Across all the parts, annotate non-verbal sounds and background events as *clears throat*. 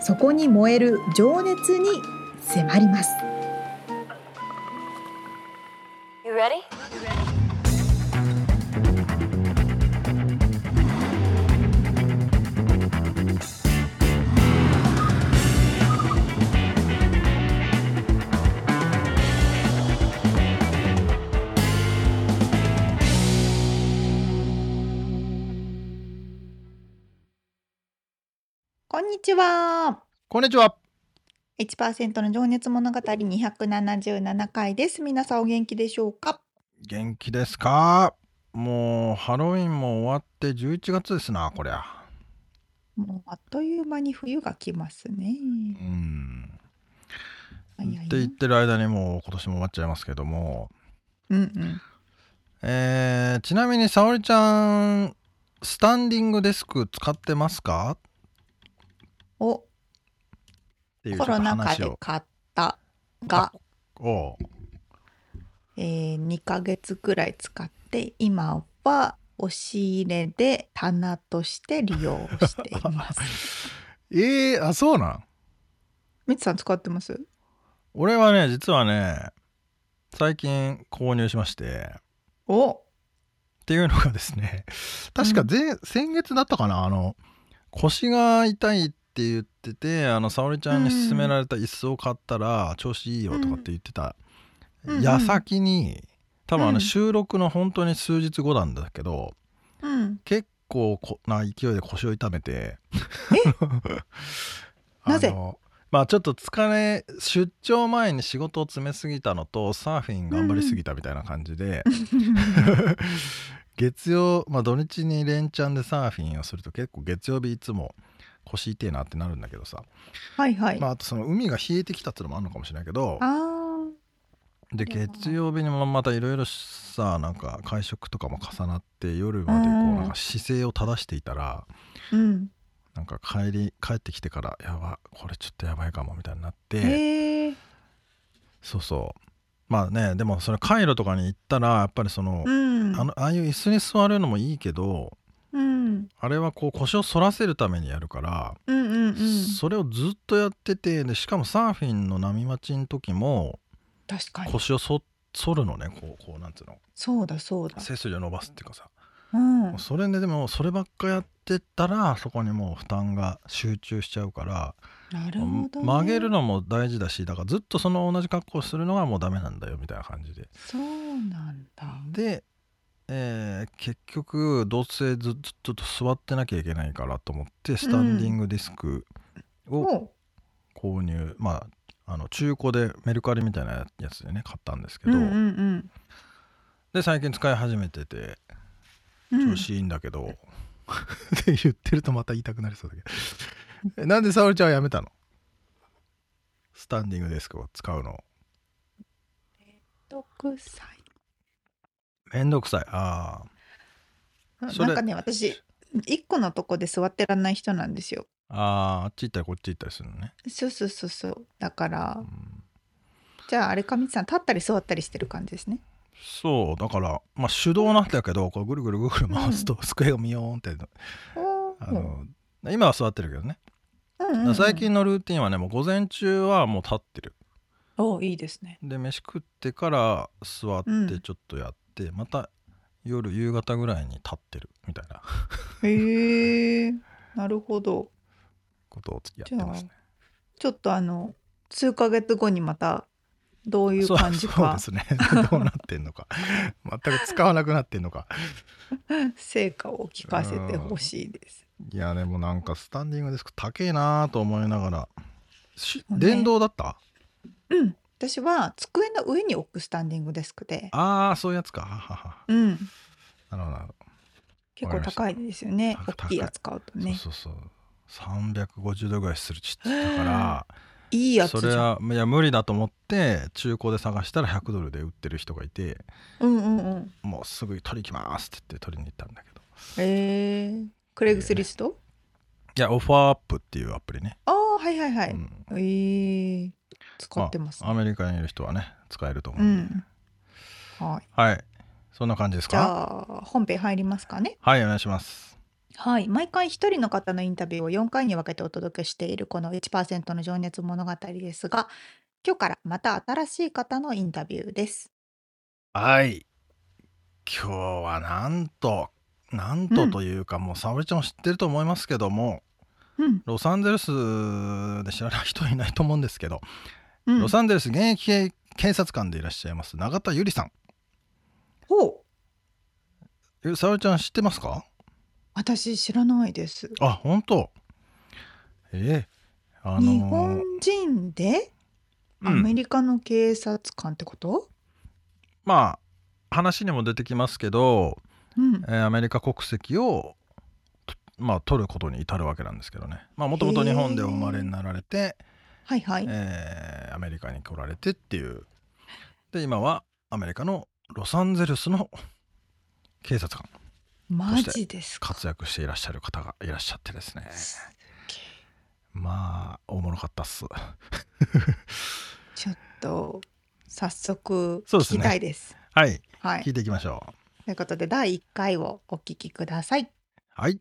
そこに燃える情熱に迫ります。んにちは。こんにちは。1%の情熱物語277回です。皆さんお元気でしょうか？元気ですか？もうハロウィンも終わって11月ですな、こりゃ。もうあっという間に冬が来ますね。うん。って言ってる間にもう今年も終わっちゃいますけども。うんうん。えー、ちなみに沙織ちゃん、スタンディングデスク使ってますか？をコロナ禍で買ったが、えー、2ヶ月くらい使って今は押し入れで棚として利用しています。*laughs* えー、あそうなん？みつさん使ってます？俺はね実はね最近購入しまして。お。っていうのがですね確か前、うん、先月だったかな？あの腰が痛いって言っててあの沙織ちゃんに勧められた椅子を買ったら調子いいよとかって言ってた、矢先に多分あの収録の本当に数日後なんだけど、うん、結構な勢いで腰を痛めて。*laughs* なぜ？まあちょっと疲れ出張前に仕事を詰めすぎたのとサーフィン頑張りすぎたみたいな感じで、*laughs* 月曜、まあ、土日に連チャンでサーフィンをすると結構月曜日いつも腰痛えなってなるんだけどさ。はいはい、まあ、あとその海が冷えてきたっていうのもあるのかもしれないけど。で月曜日にもまたいろいろさなんか会食とかも重なって夜までこうなんか姿勢を正していたら、うん、なんか帰り帰ってきてからやばこれちょっとやばいかもみたいになって。そうそう。まあねでもそれカイロとかに行ったらやっぱりその、うん、あのああいう椅子に座るのもいいけどうん、あれはこう腰を反らせるためにやるから、うんうんうん、それをずっとやっててでしかもサーフィンの波待ちの時も腰を反るのねこうこうなんつうの。そうだそうだ。背筋を伸ばすっていうかさ、うん、それででもそればっかやってたらそこにもう負担が集中しちゃうからなるほど、ね、曲げるのも大事だしだからずっとその同じ格好をするのがもうダメなんだよみたいな感じで。そうなんだ。でえー、結局どうせずっと座ってなきゃいけないからと思ってスタンディングディスクを購入、うん、まああの中古でメルカリみたいなやつでね買ったんですけど、うんうんうん、で最近使い始めてて調子いいんだけど、*laughs* うん、って言ってるとまた言いたくなりそうだけど。*laughs* なんで沙織ちゃんはやめたの？スタンディングデスクを使うのめんどくさいめんどくさい。ああ。なんかね、私、一個のとこで座ってらんない人なんですよ。ああ、あっち行ったりこっち行ったりするのね。そうそうそうそう。だから、うん、じゃああれかみつさん、立ったり座ったりしてる感じですね。そう、だから、まあ手動なんだけど、こうぐるぐるぐるぐる回すと、机がミヨーンって、あの、今は座ってるけどね。うんうんうん、最近のルーティンはねもう午前中はもう立ってるおいいですねで飯食ってから座ってちょっとやっってまた夜夕方ぐらいに立ってるみたいな。へえなるほど。ことをやってますね。ちょっとあの数ヶ月後にまたどういう感じか。そうですね。*laughs* どうなってんのか。全く使わなくなってんのか。成果を聞かせてほしいです。いやでもなんかスタンディングデスク高えなと思いながら、ね、電動だった？うん私は机の上に置くスタンディングデスクで、ああそういうやつか。うん、なるほど。結構高いですよね。大きいやつ買うとね。そうそうそう。350度ぐらいするちっちゃいだから。いいやつそれはいや無理だと思って中古で探したら100ドルで売ってる人がいて、うんうんうん、もうすぐ取り行きますって言って取りに行ったんだけど。えー、クレグスリスト、いやオファーアップっていうアプリね、ああはいはいはい、うん。えー、使ってます、ね。まあアメリカにいる人はね使えると思ううん。はい。はい。そんな感じですじかゃあ本編入りますかね。はいお願いします。はい。毎回一人の方のインタビューを4回に分けてお届けしているこの1%の情熱物語ですが今日からまた新しい方のインタビューです。はい。今日はなんとなんとというか、もう沙織ちゃんも知ってると思いますけどもうん。ロサンゼルスで知らない人いないと思うんですけど、うん。ロサンゼルス現役警察官でいらっしゃいます永田由里さん。ほう。え沙織ちゃん知ってますか？私知らないです。あ本当。ええあのー。日本人でアうん。メリカの警察官ってこと、まあ話にも出てきますけど、うん。えーアメリカ国籍をとまあ取ることに至るわけなんですけどね。まあもともと日本でお生まれになられて、はいはい、えーアメリカに来られてっていう。で今はアメリカのロサンゼルスの警察官マジですか？活躍していらっしゃる方がいらっしゃってですね。すげえ。まあおもろかったっす。ちょっと早速聞そうですね。きたいです。はい。はい。聞いていきましょう。ということで第1回をお聞きください。はい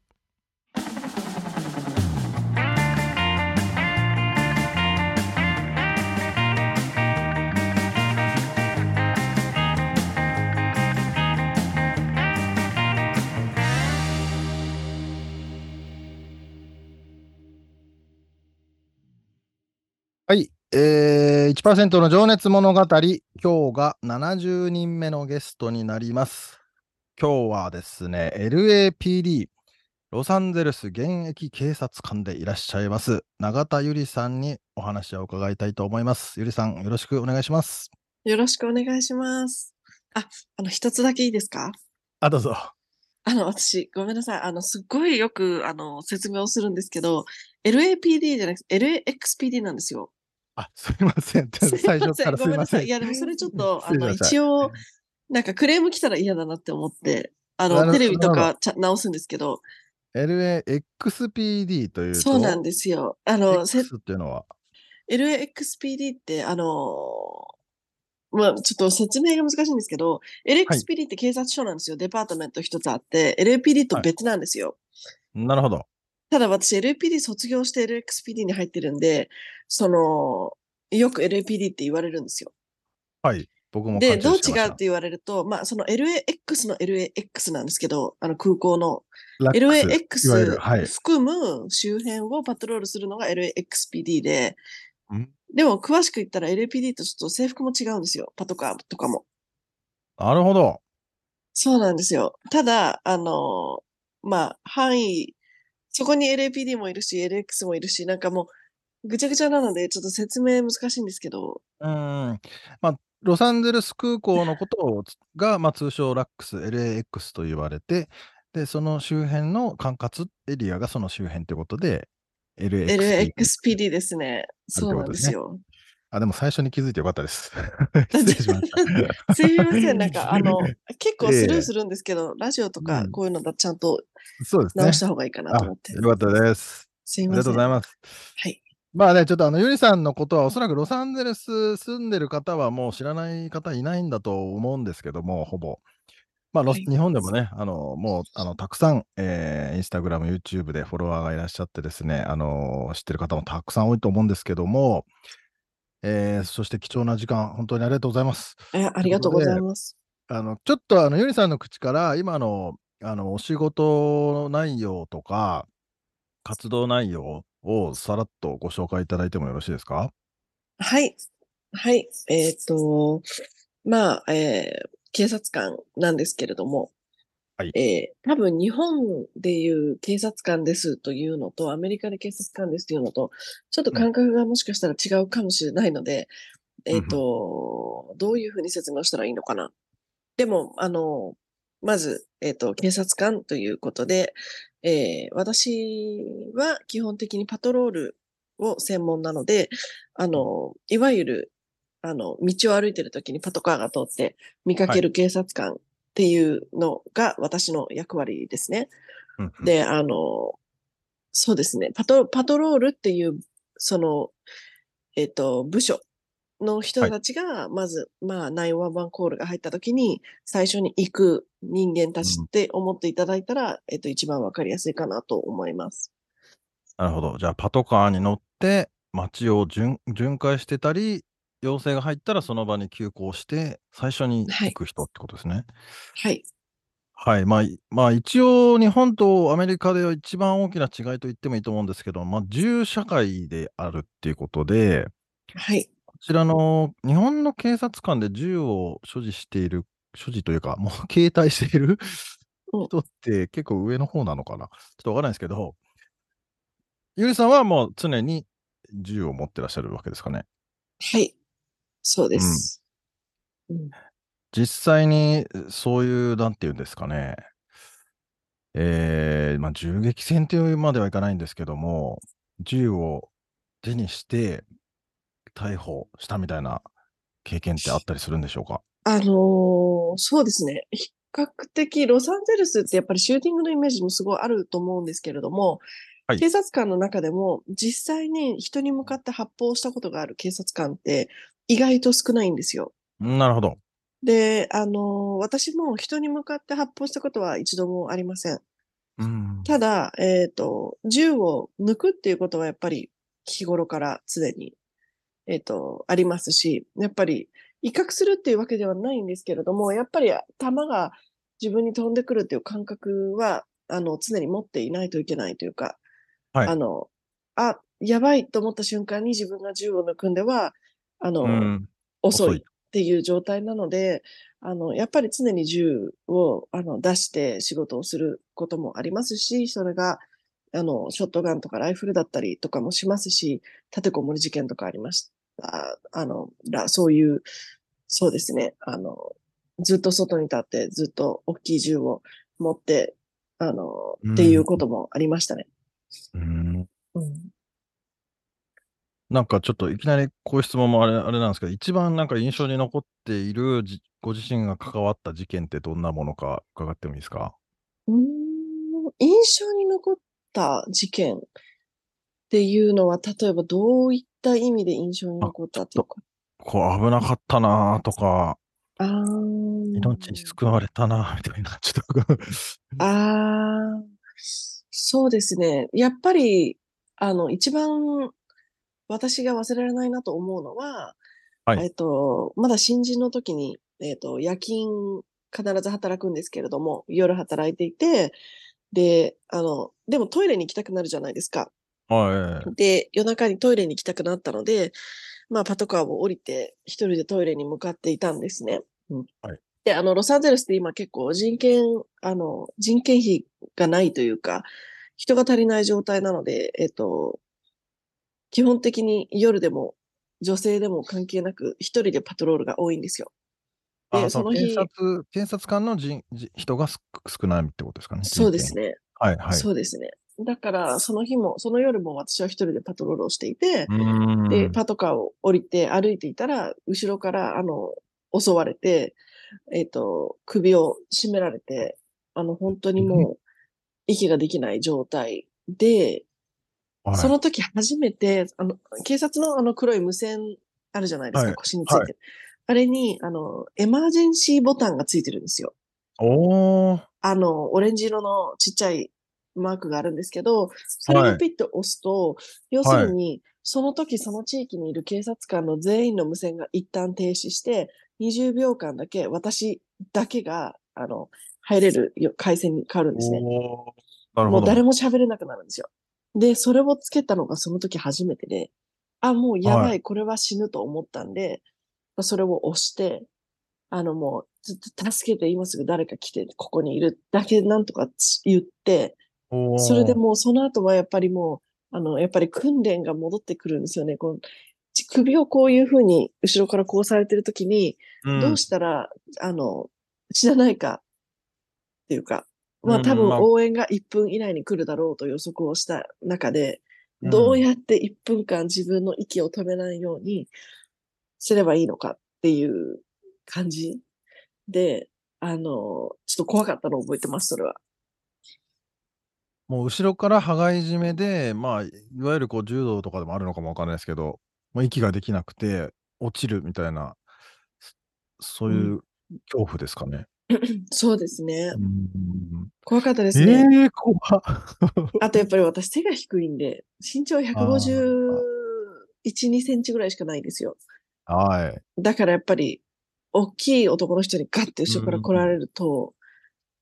えー、1%の情熱物語、今日が70人目のゲストになります。今日はですね、LAPD、ロサンゼルス現役警察官でいらっしゃいます、永田ゆりさんにお話を伺いたいと思います。ゆりさん、よろしくお願いします。よろしくお願いします。あ、あの、一つだけいいですか？あ、どうぞ。あの、私、ごめんなさい。あの、すっごいよく、あの、説明をするんですけど、LAPD じゃなくて LAXPD なんですよ。あ、すいません。*laughs* 最。初からすいません。い。いや、でもそれちょっと、あの、一応、なんかクレーム来たら嫌だなって思って、あの、テレビとか直すんですけど、LAXPD というと、そうなんですよ。あの、せ X っていうのは、LAXPD って、あのまあ、ちょっと説明が難しいんですけど、LAXPD って警察署なんですよ。デパートメント一つあって、LAPD と別なんですよ。なるほど。ただ私 LAPD 卒業して LXPD に入ってるんで、その、よく LAPD って言われるんですよ。はい。僕もで、どう違うって言われると、まあ、その LAX の LAX なんですけど、あの空港の LAX はい。含む周辺をパトロールするのが LAXPD で、うんでも詳しく言ったら LAPD とちょっと制服も違うんですよ。パトカーとかも。なるほど。そうなんですよ。ただ、あの、まあ、範囲、そこに LAPD もいるし、LX もいるし、なんかもう、ぐちゃぐちゃなので、ちょっと説明難しいんですけど、うーん。まあ、ロサンゼルス空港のことをが、まあ、通称ラックス、LAX と言われて、で、その周辺の管轄エリアがその周辺ということで、LAXPD。LAXPD ですね。そうなんですよ。あ、でも最初に気づいてよかったです。*laughs* 失礼しました。すみません、なんか、あの、*laughs* 結構スルええーするんですけど、ラジオとかうんこういうのだとちゃんとそうですね直し。た方がいいかなと思って。よかったです。すいません。ありがとうございます。はい。まあね、ちょっとあの、ゆりさんのことは、おそらくロサンゼルス住んでる方はもう知らない方いないんだと思うんですけども、ほぼ。まあ、ロスはい日本でもね、あの、もう、あの、たくさん、えー、インスタグラム、YouTube でフォロワーがいらっしゃってですね、あの、知ってる方もたくさん多いと思うんですけども、えー、そして貴重な時間、本当にありがとうございます。えありがとうございます。あの、ちょっとあの、ゆりさんの口から、今の、あの、お仕事内容とか、活動内容をさらっとご紹介いただいてもよろしいですか？はい。はい。えっ、と、まあ、えー警察官なんですけれども、はいえー多分日本でいう警察官ですというのと、アメリカで警察官ですというのと、ちょっと感覚がもしかしたら違うかもしれないので、うんえっ、と、どういうふうに説明をしたらいいのかな。でも、あの、まず、えっ、と、警察官ということで、えー私は基本的にパトロールを専門なので、あの、いわゆる、あの、道を歩いてる時にパトカーが通って見かける警察官っていうのが私の役割ですね。うんうん。で、あの、そうですね、パトパトロールっていう、その、えっ、と、部署の人たちが、まず、まあ、911コールが入った時に、最初に行く人間たちって思っていただいたら、えっ、と、一番わかりやすいかなと思います。なるほど。じゃあ、パトカーに乗って、街を巡巡回してたり、要請が入ったらその場に急行して、最初にはい行く人ってことですね。はい。はい。まあ、いまあ、一応、日本とアメリカでは一番大きな違いと言ってもいいと思うんですけど、まあ、銃社会であるっていうことで、はい。こちらの日本の警察官で銃を所持している、所持というか、もう *laughs* 携帯しているうん人って結構上の方なのかな？ちょっとわからないですけど、ゆりさんはもう常に銃を持ってらっしゃるわけですかね？はい。そうです。うん実際にそういう、なんていうんですかね、えーまあ、銃撃戦というまではいかないんですけども、銃を手にして逮捕したみたいな経験ってあったりするんでしょうか？あのーそうですね。比較的、ロサンゼルスってやっぱりシューティングのイメージもすごいあると思うんですけれども、はい警察官の中でも実際に人に向かって発砲したことがある警察官って意外と少ないんですよ。なるほど。で、あのー私も人に向かって発砲したことは一度もありません。うん。ただ、えっ、と、銃を抜くっていうことはやっぱり日頃から常に、えっ、と、ありますし、やっぱり威嚇するっていうわけではないんですけれども、やっぱり弾が自分に飛んでくるっていう感覚は、あの、常に持っていないといけないというか、はい。あの、あ、やばいと思った瞬間に自分が銃を抜くんでは、あの、うん。遅い遅い。っていう状態なので、あの、やっぱり常に銃をあの出して仕事をすることもありますし、それが、あの、ショットガンとかライフルだったりとかもしますし、立てこもり事件とかありました。あの、らそういう、そうですね、あの、ずっと外に立って、ずっと大きい銃を持って、あの、うんっていうこともありましたね。うんうん。なんかちょっといきなりこういう質問もあれあれなんですけど、一番なんか印象に残っているじご自身が関わった事件ってどんなものか伺ってもいいですか？うーん印象に残った事件っていうのは、例えばどういった意味で印象に残ったっていうか。こう危なかったなーとか、あー命救われたなーみたいな、ちょっとあーそうですね。やっぱり、あの、一番私が忘れられないなと思うのは、はいえっと、まだ新人の時に、えっと、夜勤必ず働くんですけれども、夜働いていて、で、あの、でもトイレに行きたくなるじゃないですか。はい。で、夜中にトイレに行きたくなったので、まあ、パトカーを降りて、一人でトイレに向かっていたんですね。うんはいで、あの、ロサンゼルスって今結構人権、あの、人件費がないというか、人が足りない状態なので、えっと、基本的に夜でも女性でも関係なく、一人でパトロールが多いんですよ。で、あその日検、察検察官の人じ人がす少ないってことですかね。そうですね。ね。はいはい。そうですね。だから、その日も、その夜も私は一人でパトロールをしていて。で、パトカーを降りて歩いていたら、後ろから、あの、襲われて、えっ、と、首を絞められて、あの、本当にもう、息ができない状態で、はいその時初めて、あの、警察のあの黒い無線あるじゃないですか、はい腰についてる。あれに、あの、エマージェンシーボタンがついてるんですよ。おー。あの、オレンジ色のちっちゃいマークがあるんですけど、それをピッと押すと、要するに、その時その地域にいる警察官の全員の無線が一旦停止して、20秒間だけ私だけが、あの、入れるよ回線に変わるんですね。なるほど。もう誰も喋れなくなるんですよ。で、それをつけたのがその時初めてで、あ、もうやばい、はこれは死ぬと思ったんで、それを押して、あのもう、ずっと助けて今すぐ誰か来て、ここにいるだけなんとか言って、それでもうその後はやっぱりもう、あの、やっぱり訓練が戻ってくるんですよね。このち首をこういうふうに後ろからこうされてる時に、うんどうしたら、あの、死なないかっていうか、まあうん多分まあ応援が1分以内に来るだろうと予測をした中で、どうやって1分間自分の息を止めないようにすればいいのかっていう感じで、あの、ちょっと怖かったのを覚えてます、それは。もう後ろから羽交い締めで、まあ、いわゆるこう柔道とかでもあるのかもわかんないですけど、まあ、息ができなくて落ちるみたいな、そういう恐怖ですかね。*clears throat* そうですね。うん怖かったですえね。え怖っ *laughs* あとやっぱり私背が低いんで、身長151、2センチぐらいしかないんですよ。はい。だからやっぱり、大きい男の人にガッて後ろから来られると、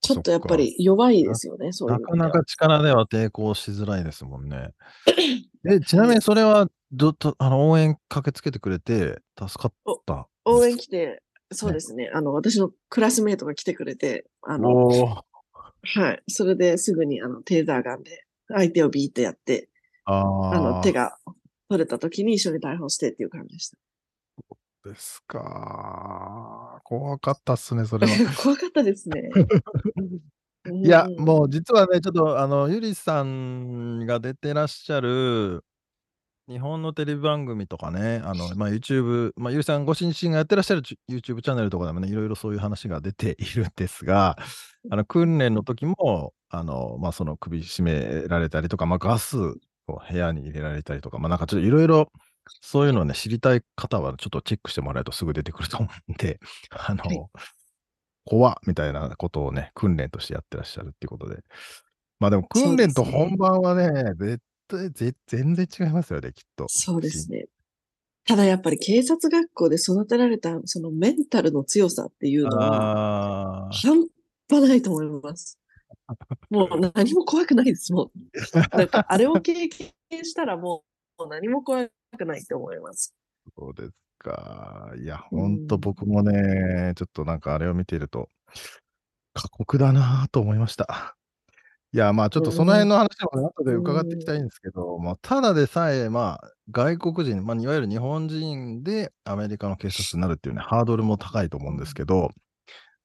ちょっとやっぱり弱いですよね、そういうなかなか力では抵抗しづらいですもんね。*laughs* え、ちなみにそれは、どとあの応援駆けつけてくれて助かった。応援来て、そうですね、あの、私のクラスメイトが来てくれて、あの、はい。それですぐに、あの、テーザーガンで相手をビーってやって、ああの、ー手が取れた時に一緒に逮捕してっていう感じでした。ですか。怖かったっすね、それは。*laughs* 怖かったですね。*laughs* いや、うんもう実はね、ちょっとあの、ゆりさんが出てらっしゃる日本のテレビ番組とかね、あの、まあ、YouTube、まあ、ゆりさんご自身がやってらっしゃる YouTube チャンネルとかでもね、いろいろそういう話が出ているんですが、あの、訓練の時も、あの、まあ、その首絞められたりとか、まあ、ガスを部屋に入れられたりとか、まあ、なんかちょっといろいろそういうのをね、知りたい方はちょっとチェックしてもらえるとすぐ出てくると思うんで、*laughs* あの、はい怖っみたいなことをね、訓練としてやってらっしゃるっていうことで。まあでも訓練と本番はね、絶対ぜ全然違いますよね、きっと。そうですね。ただやっぱり警察学校で育てられたそのメンタルの強さっていうのは半端ないと思います。もう何も怖くないです、もう。なんかあれを経験したらもう何も怖くないと思います。そうですか。いや、うんほんと僕もね、ちょっとなんかあれを見ていると、過酷だなぁと思いました。いや、まあちょっとその辺の話もね後で伺っていきたいんですけど、まあただでさえ、まあ外国人、まあいわゆる日本人でアメリカの警察になるっていうね、ハードルも高いと思うんですけど、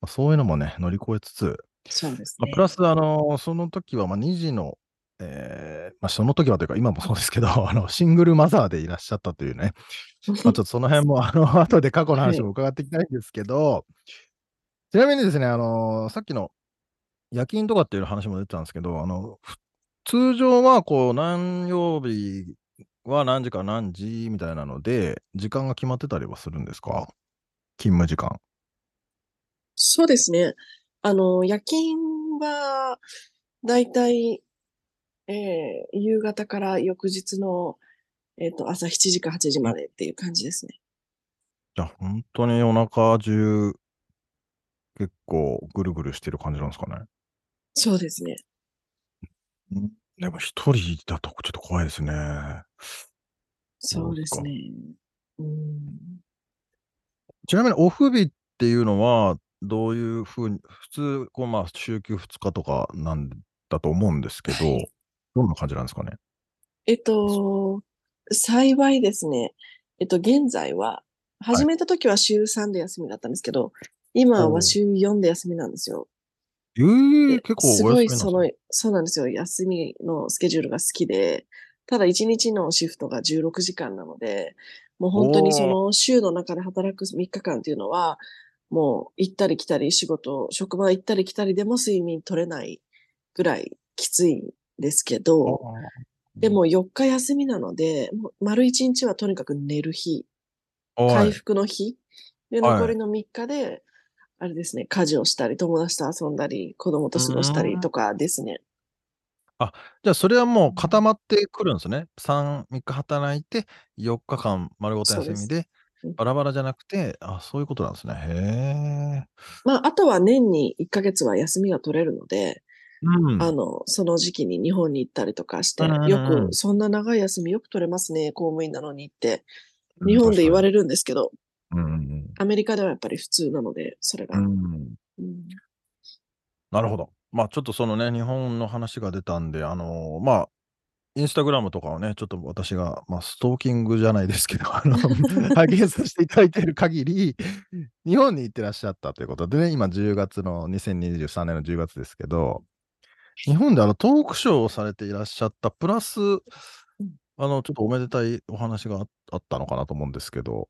まあそういうのもね、乗り越えつつ、そうですねまあ、プ。ラス、あのその時は、まあ、2児の、えーまあ、その時はというか、今もそうですけど、*laughs* あのシングルマザーでいらっしゃったというね、*laughs* まあ、ちょっとその辺も、*laughs* あの後で過去の話も伺っていきたいんですけど、ちなみにですね、あのさっきの夜勤とかっていう話も出てたんですけど、あのふ通常はこう何曜日は何時から何時みたいなので、時間が決まってたりはするんですか？勤務時間。そうですね。あの、夜勤は、だいたい、えー夕方から翌日の、えっと、朝7時か8時までっていう感じですね。じゃあ、本当にお腹中、結構ぐるぐるしてる感じなんですかね。そうですね。でも一人だとちょっと怖いですね。そうですね。うん。ちなみにオフ日っていうのは、どういうふうに、普通、こうまあ、週休2日とかなんだと思うんですけど、はいどんな感じなんですかね？えっと、幸いですね。えっと、現在は、始めた時は週3で休みだったんですけど、今は週4で休みなんですよ。えー、で結構すごい、そのね。、そうなんですよ。休みのスケジュールが好きで、ただ1日のシフトが16時間なので、もう本当にその週の中で働く3日間っていうのは、もう行ったり来たり仕事、職場行ったり来たりでも睡眠取れないぐらいきついんですけど、でも4日休みなので、もう丸1日はとにかく寝る日、回い、復の日、で、はい。残りの3日で、あれですね、家事をしたり、友達と遊んだり、子供と過ごしたりとかですね。じゃあ、それはもう固まってくるんですね。3、3日働いて、4日間丸ごと休みで、うん。バラバラじゃなくて、あ、そういうことなんですね。へえ。まあ、あとは年に1ヶ月は休みが取れるので、うん。あの、その時期に日本に行ったりとかして、よく、そんな長い休みよく取れますね、公務員なのにって、日本で言われるんですけど、うんうんアメリカではやっぱり普通なので、それが。なるほど。まあちょっとそのね、日本の話が出たんで、あのまあ、インスタグラムとかをね、ちょっと私が、まあ、ストーキングじゃないですけど、あの、*laughs* 拝見させていただいている限り、日本に行ってらっしゃったということでね、今10月の、2023年の10月ですけど、日本であのトークショーをされていらっしゃった、プラス、あの、ちょっとおめでたいお話がああったのかなと思うんですけど、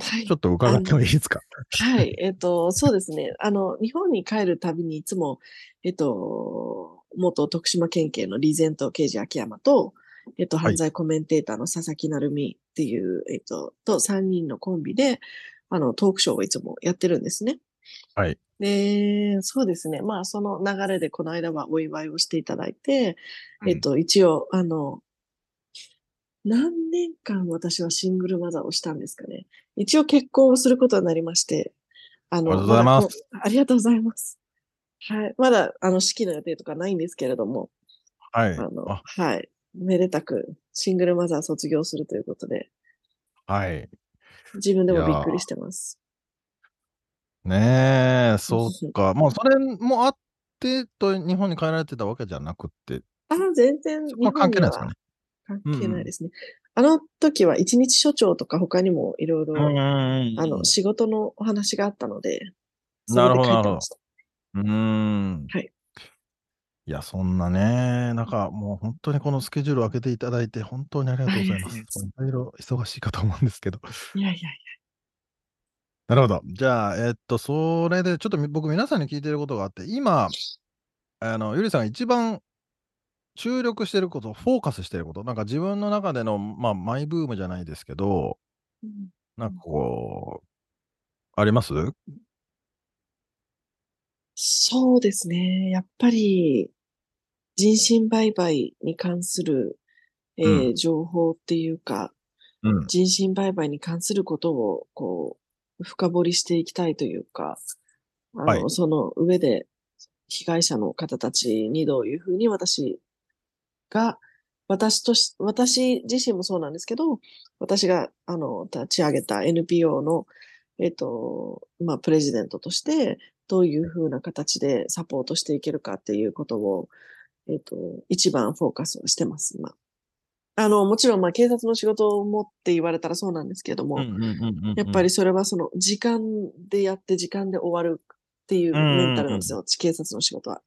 はい。ちょっと伺ってもいいですか？*laughs* はい。えっと、そうですね。あの、日本に帰るたびにいつも、えっと、元徳島県警のリーゼント刑事秋山と、えっと、はい犯罪コメンテーターの佐々木成美っていう、えっと、と3人のコンビで、あの、トークショーをいつもやってるんですね。はい。で、そうですね。まあ、その流れでこの間はお祝いをしていただいて、うんえっと、一応、あの、何年間私はシングルマザーをしたんですかね。一応結婚をすることになりまして、あの、おめでとうございますだこうありがとうございます。はい。まだ、あの、式の予定とかないんですけれども、はい。あの、あ、はい。めでたく、シングルマザー卒業するということで、はい。自分でもびっくりしてます。ねえ、そっか。まあ、それもあってと、日本に帰られてたわけじゃなくって、あ、全然、そこは関係ないですかね。関係ないですね。あの時は一日所長とか他にもいろいろ、うんうんうんあの、仕事のお話があったので、なるほどそれで帰ってました。うーん。はい。いや、そんなね、なんかもう本当にこのスケジュールを開けていただいて、本当にありがとうございます。は *laughs* いいろいろ忙しいかと思うんですけど。いやいやいなるほど。じゃあ、えっと、それでちょっとみ僕皆さんに聞いてることがあって、今、あの、ゆりさんが一番注力してること、フォーカスしてること、なんか自分の中での、まあ、マイブームじゃないですけど、や。うんなんかこう、あります？そうですね。やっぱり、人身売買に関する、えーうん情報っていうか、うん。人身売買に関することを、こう、深掘りしていきたいというか、あの、はいその上で、被害者の方たちにどういうふうに私が、私とし、私自身もそうなんですけど、私が、あの、立ち上げた NPO の、えっと、まあ、プレジデントとして、どういうふうな形でサポートしていけるかっていうことを、えっと、一番フォーカスをしてます、今。あの、もちろん、まあ、警察の仕事もって言われたらそうなんですけども、やっぱり、それはその、時間でやって時間で終わるっていうメンタルなんですよ、警察の仕事は。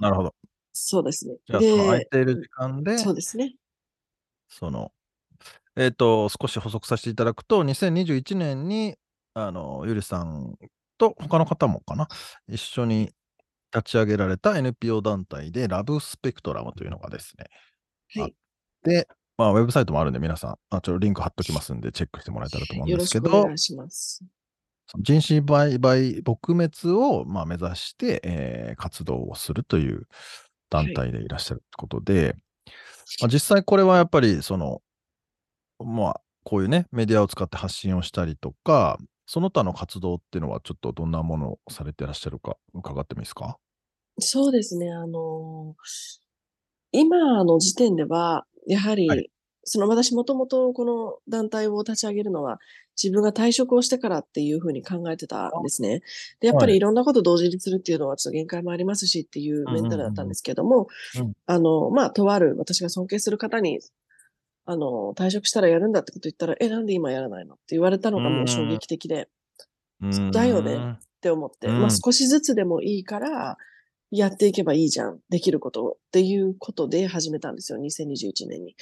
なるほど。そうですね。じゃあ、その空いで、ている時間で、そうですね。その、えっ、と、少し補足させていただくと、2021年に、あの、ゆりさんと他の方もかな、一緒に立ち上げられた NPO 団体で、ラブスペクトラムというのがですね、はい。で、まあ、ウェブサイトもあるんで、皆さん、あちょっとリンク貼っときますんで、チェックしてもらえたらと思うんですけどしくお願、いします。その人身売買撲滅を、まあ、目指して、えー活動をするという団体でいらっしゃるということで、まあ、実際これはやっぱりその、まあ、こういうね、メディアを使って発信をしたりとか、その他の活動っていうのはちょっとどんなものをされてらっしゃるか伺ってもいいですか？そうですね。あの今の時点では、やはり、はい。その私もともとこの団体を立ち上げるのは、自分が退職をしてからっていうふうに考えてたんですね。で、やっぱはい。りいろんなこと同時にするっていうのはちょっと限界もありますしっていうメンタルだったんですけどもうんうんうん。うん、あの、まあ、とある私が尊敬する方に、あの、退職したらやるんだってこと言ったら、え、なんで今やらないのって言われたのがもう衝撃的で、だよねね。って思って、うん。まあ少しずつでもいいから、やっていけばいいじゃん。できることをっていうことで始めたんですよ、2021年に。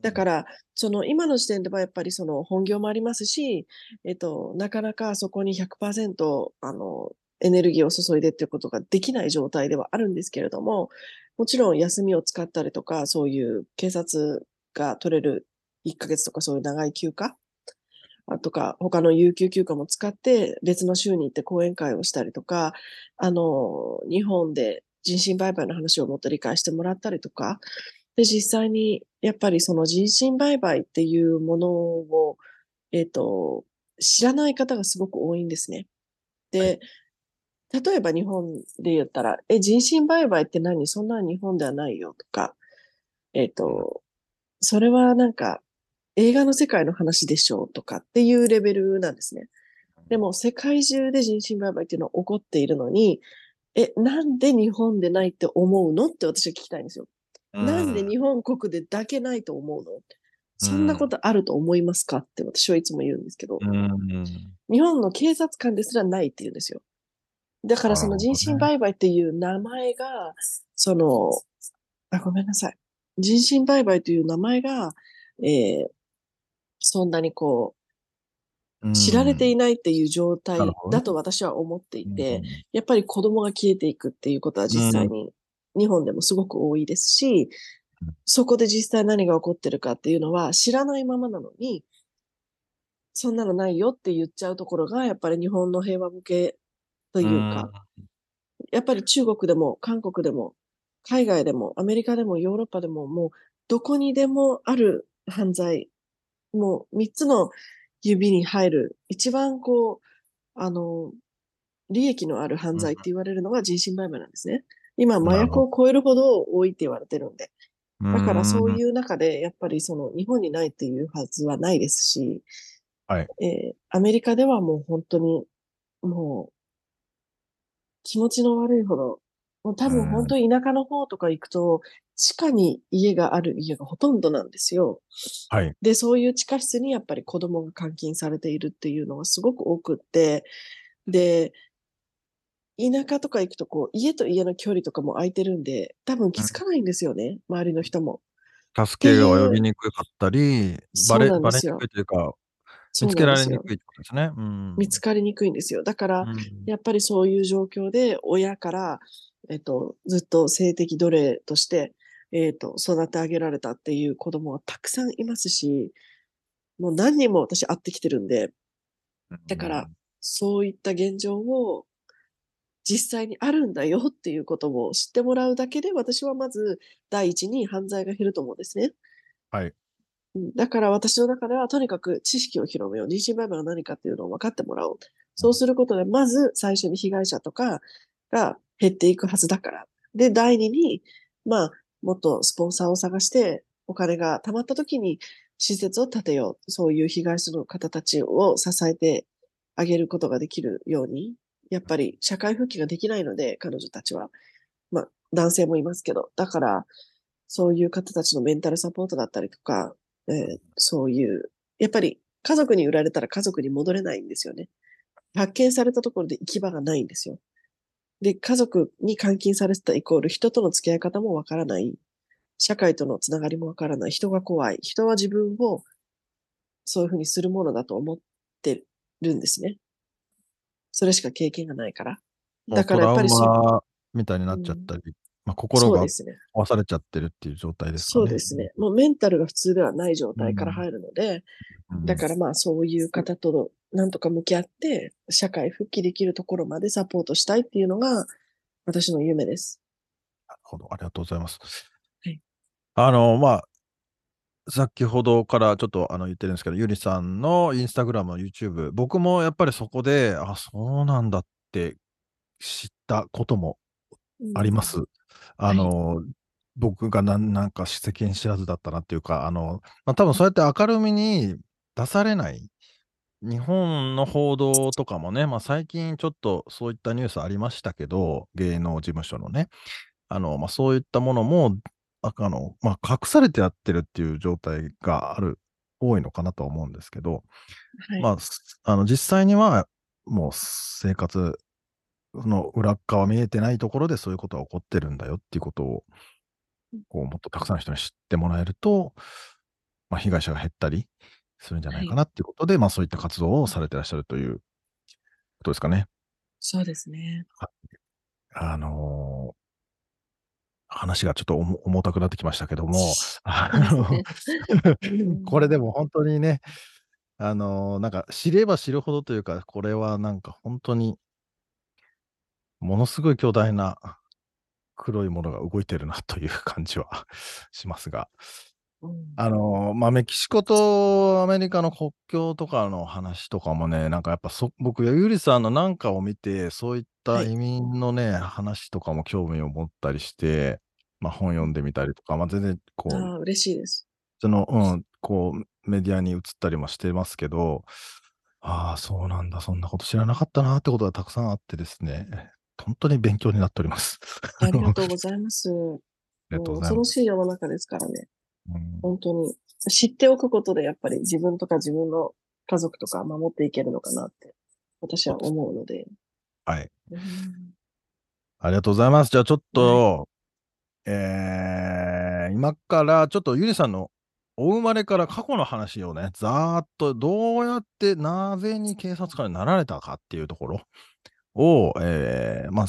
だから、その今の時点ではやっぱりその本業もありますし、えっと、なかなかそこに100%あの、エネルギーを注いでっていうことができない状態ではあるんですけれども、もちろん休みを使ったりとか、そういう警察が取れる1ヶ月とかそういう長い休暇あとか、他の有給休暇も使って別の州に行って講演会をしたりとか、あの、日本で人身売買の話をもっと理解してもらったりとか、で、実際にやっぱりその人身売買っていうものを、えっ、と、知らない方がすごく多いんですね。で、例えば日本で言ったら、え、人身売買って何？そんな日本ではないよとか、えっ、と、それはなんか映画の世界の話でしょうとかっていうレベルなんですね。でも世界中で人身売買っていうのは起こっているのに、え、なんで日本でないって思うのって私は聞きたいんですよ。なんで日本国でだけないと思うの？そんなことあると思いますかって私はいつも言うんですけど、うん日本の警察官ですらないって言うんですよ。だからその人身売買っていう名前が、その、あ、ごめんなさい。人身売買という名前が、えー、そんなにこう、知られていないっていう状態だと私は思っていて、やっぱり子供が消えていくっていうことは実際に日本でもすごく多いですし、そこで実際何が起こってるかっていうのは知らないままなのに、そんなのないよって言っちゃうところが、やっぱり日本の平和向けというか、やっぱり中国でも韓国でも海外でもアメリカでもヨーロッパでももうどこにでもある犯罪、もう3つの指に入る一番こう、あの、利益のある犯罪って言われるのが人身売買なんですね。今、麻薬を超えるほど多いって言われてるんで。だからそういう中で、やっぱりその日本にないっていうはずはないですし、はい。えー、アメリカではもう本当に、もう、気持ちの悪いほど、もう多分本当に田舎の方とか行くと、地下に家がある家がほとんどなんですよ。はい。で、そういう地下室にやっぱり子供が監禁されているっていうのがすごく多くって、で、田舎とか行くとこう、家と家の距離とかも空いてるんで、多分気づかないんですよね、周りの人も。助けが及びにくかったり、バレ、バレにくいというか、見つけられにくいってことですね。うん、見つかりにくいんですよ。だから、やっぱりそういう状況で親から、えっと、ずっと性的奴隷として、えっと、育て上げられたっていう子供はたくさんいますし、もう何人も私会ってきてるんで、だから、そういった現状を実際にあるんだよっていうことを知ってもらうだけで、私はまず第一に犯罪が減ると思うんですね。はい。だから私の中ではとにかく知識を広めよう。人身売買が何かっていうのを分かってもらおう。そうすることで、まず最初に被害者とかが減っていくはずだから。で、第二に、まあ、もっとスポンサーを探して、お金が貯まった時に施設を建てよう。そういう被害者の方たちを支えてあげることができるように。やっぱり社会復帰ができないので、彼女たちは。まあ、男性もいますけど。だから、そういう方たちのメンタルサポートだったりとか、えー、そういう、やっぱり家族に売られたら家族に戻れないんですよね。発見されたところで行き場がないんですよ。で、家族に監禁されてたイコール人との付き合い方もわからない。社会とのつながりもわからない。人が怖い。人は自分をそういうふうにするものだと思ってるんですね。それしか経験がないから。だからやっぱりそう。みたいになっちゃったり、うん、まあ、心が壊されちゃってるっていう状態ですかね。そうですね。もうメンタルが普通ではない状態から入るので、うん、だからまあそういう方となんとか向き合って、社会復帰できるところまでサポートしたいっていうのが私の夢です。なるほど。ありがとうございます。はい、あの、まあ、先ほどからちょっとあの言ってるんですけど、ゆりさんのインスタグラム、YouTube、僕もやっぱりそこで、あ、そうなんだって知ったこともあります。うん、あの、はい、僕がなんなんか世間知らずだったなっていうか、あの、まあ、多分そうやって明るみに出されない日本の報道とかもね、まあ、最近ちょっとそういったニュースありましたけど、芸能事務所のね、あの、まあ、そういったものも、ああの、まあ、隠されてやってるっていう状態がある、多いのかなとは思うんですけど、はい、まあ、あの、実際には、もう生活の裏側見えてないところでそういうことが起こってるんだよっていうことを、こう、もっとたくさんの人に知ってもらえると、まあ、被害者が減ったり、するんじゃないかなっていうことで、はい、まあそういった活動をされてらっしゃるということですかね。そうですね。あのー、話がちょっと重たくなってきましたけども、*laughs* あの *laughs* これでも本当にね、あのー、なんか知れば知るほどというか、これはなんか本当に、ものすごい巨大な黒いものが動いてるなという感じは *laughs* しますが、あの、まあ、メキシコとアメリカの国境とかの話とかもね、なんかやっぱそ僕、ゆりさんのなんかを見て、そういった移民のね、話とかも興味を持ったりして、ま、本読んでみたりとか、ま、全然こああ、嬉しいです。その、うん、こうメディアに移ったりもしてますけど、ああ、そうなんだ、そんなこと知らなかったなってことがたくさんあってですね、ほんとに勉強になっております。*laughs* ありがとうございます。ありがとうござい恐ろしい世の中ですからね。本当に知っておくことでやっぱり自分とか自分の家族とか守っていけるのかなって私は思うので。はい。うん、ありがとうございます。じゃあちょっと、はい、えー、今からちょっとゆりさんのお生まれから過去の話をね、ざーっとどうやってなぜに警察官になられたかっていうところを、えー、まあ、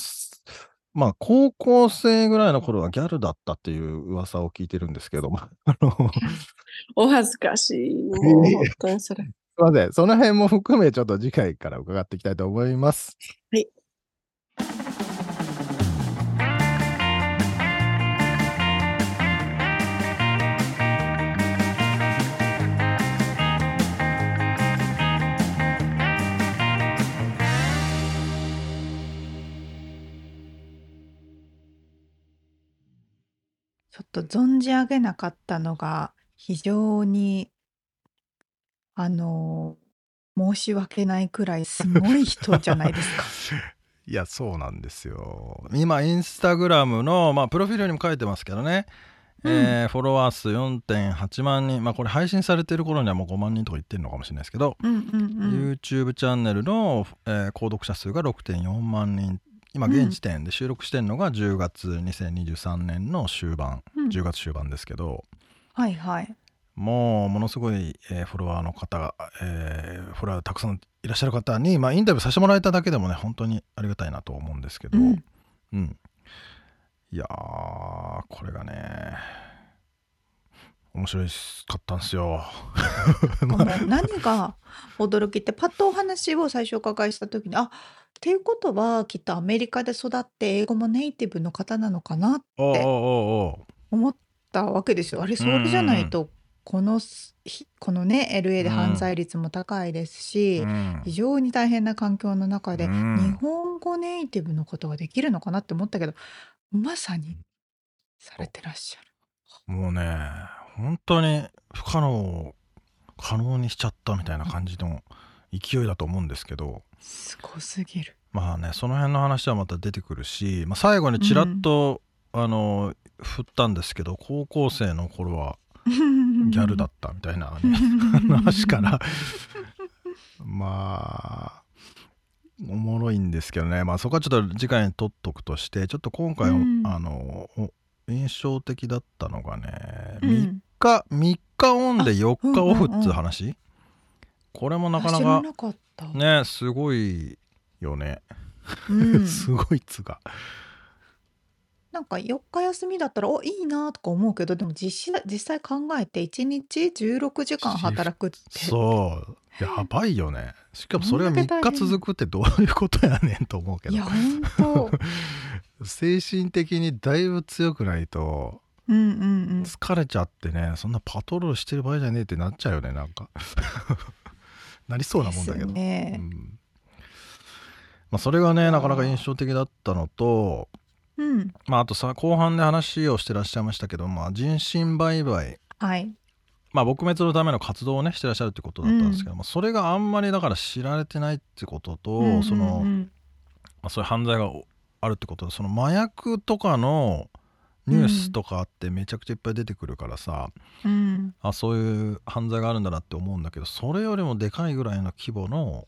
まあ、高校生ぐらいの頃はギャルだったっていう噂を聞いてるんですけども、*laughs* あの、お恥ずかしい。も *laughs* う本当にそれ。すいません。その辺も含めちょっと次回から伺っていきたいと思います。はい。と存じ上げなかったのが、非常にあの、申し訳ないくらいすごい人じゃないですか。*laughs* いや、そうなんですよ。今、インスタグラムの、まあ、プロフィールにも書いてますけどね、うん。えーフォロワー数4.8万人、まあ、これ配信されてる頃にはもう5万人とか言ってるのかもしれないですけど、うんうんうん。YouTube チャンネルの、えー購読者数が6.4万人今うん現時点で収録してるのが10月2023年の終盤、うん。10月終盤ですけどはいはい。もうものすごい、えーフォロワーの方が、えーフォロワーたくさんいらっしゃる方に、まあ、インタビューさせてもらえただけでもね本当にありがたいなと思うんですけど、うん。うんいやーこれがね面白いかったんですよ。何が驚きってパッとお話を最初お伺いした時にあっていうことはきっとアメリカで育って英語もネイティブの方なのかなって思ったわけですよ。あれそれじゃないとこのこのね LA で犯罪率も高いですし、うん非常に大変な環境の中で、うん日本語ネイティブのことができるのかなって思ったけどまさにされてらっしゃる。もうね本当に不可能を可能にしちゃったみたいな感じの勢いだと思うんですけどすごすぎる。まあねその辺の話はまた出てくるし、まあ、最後にちらっと、あの振ったんですけど高校生の頃はギ *laughs* ギャルだったみたいな、ね、話から *laughs* まあおもろいんですけどね。まあそこはちょっと次回に取っとくとしてちょっと今回、うん。あのお印象的だったのがね、3うん日3日オンで4日オフっあうんうん。うんつう話、これもなかなか。ねすごいよね、うん。*laughs* すごいっつうかなんか4日休みだったらおいいなとか思うけどでも実際実際考えて1日16時間働くって。そう。やばいよね。しかもそれが3どんだけ大変。日続くってどういうことやねんと思うけど。いや本当 *laughs* 精神的にだいぶ強くないとうんうんうん。疲れちゃってねそんなパトロールしてる場合じゃねえってなっちゃうよねなんか。*laughs* なりそうなもんだけど、ね。うん。まあ、それがねなかなか印象的だったのとうん。まああとさ後半で話をしてらっしゃいましたけど、まあ、人身売買。はい。まあ撲滅のための活動をねしてらっしゃるってことだったんですけども、それがあんまりだから知られてないってことと、うんうんうん。その、まあ、そういう犯罪があるってことでその麻薬とかのニュースとかってめちゃくちゃいっぱい出てくるからさ、うん。あそういう犯罪があるんだなって思うんだけどそれよりもでかいぐらいの規模の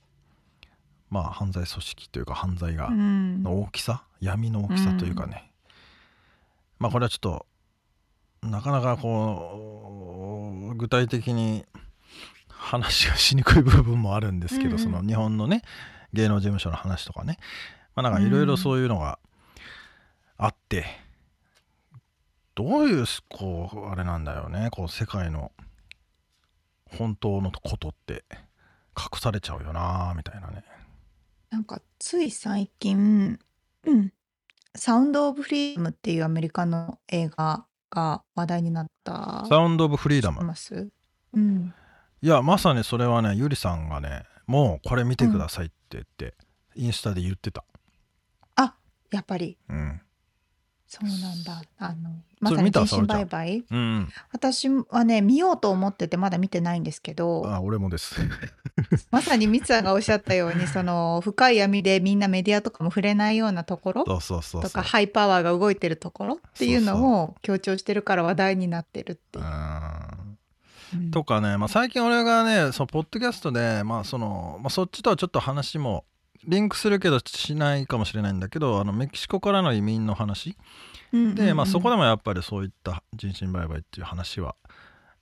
まあ犯罪組織というか犯罪が、うん。の大きさ？闇の大きさというかね、まあこれはちょっとなかなかこう具体的に話がしにくい部分もあるんですけど、うん。うんその日本のね芸能事務所の話とかね。まあなんかいろいろそういうのがあって、どういうこうあれなんだよね。こう世界の本当のことって隠されちゃうよなみたいなね。なんかつい最近、うん、サウンド・オブ・フリーダムっていうアメリカの映画が話題になった。サウンド・オブ・フリーダム？うん。いやまさにそれはねゆりさんがねもうこれ見てくださいって言って、インスタで言ってた、あやっぱり。うん、そうなんだ。あのまさに人身売買？うんうん。私はね見ようと思っててまだ見てないんですけど。あ俺もです。*laughs* まさにミツさんがおっしゃったようにその深い闇でみんなメディアとかも触れないようなところ？そうそうそうそう。とかハイパワーが動いてるところ？っていうのを強調してるから話題になってるっていう。う。んうん。とかね、まあ、最近俺がねそのポッドキャストで、まあそのまあ、そっちとはちょっと話もリンクするけどしないかもしれないんだけどあのメキシコからの移民の話。うんうんうん。で、まあ、そこでもやっぱりそういった人身売買っていう話は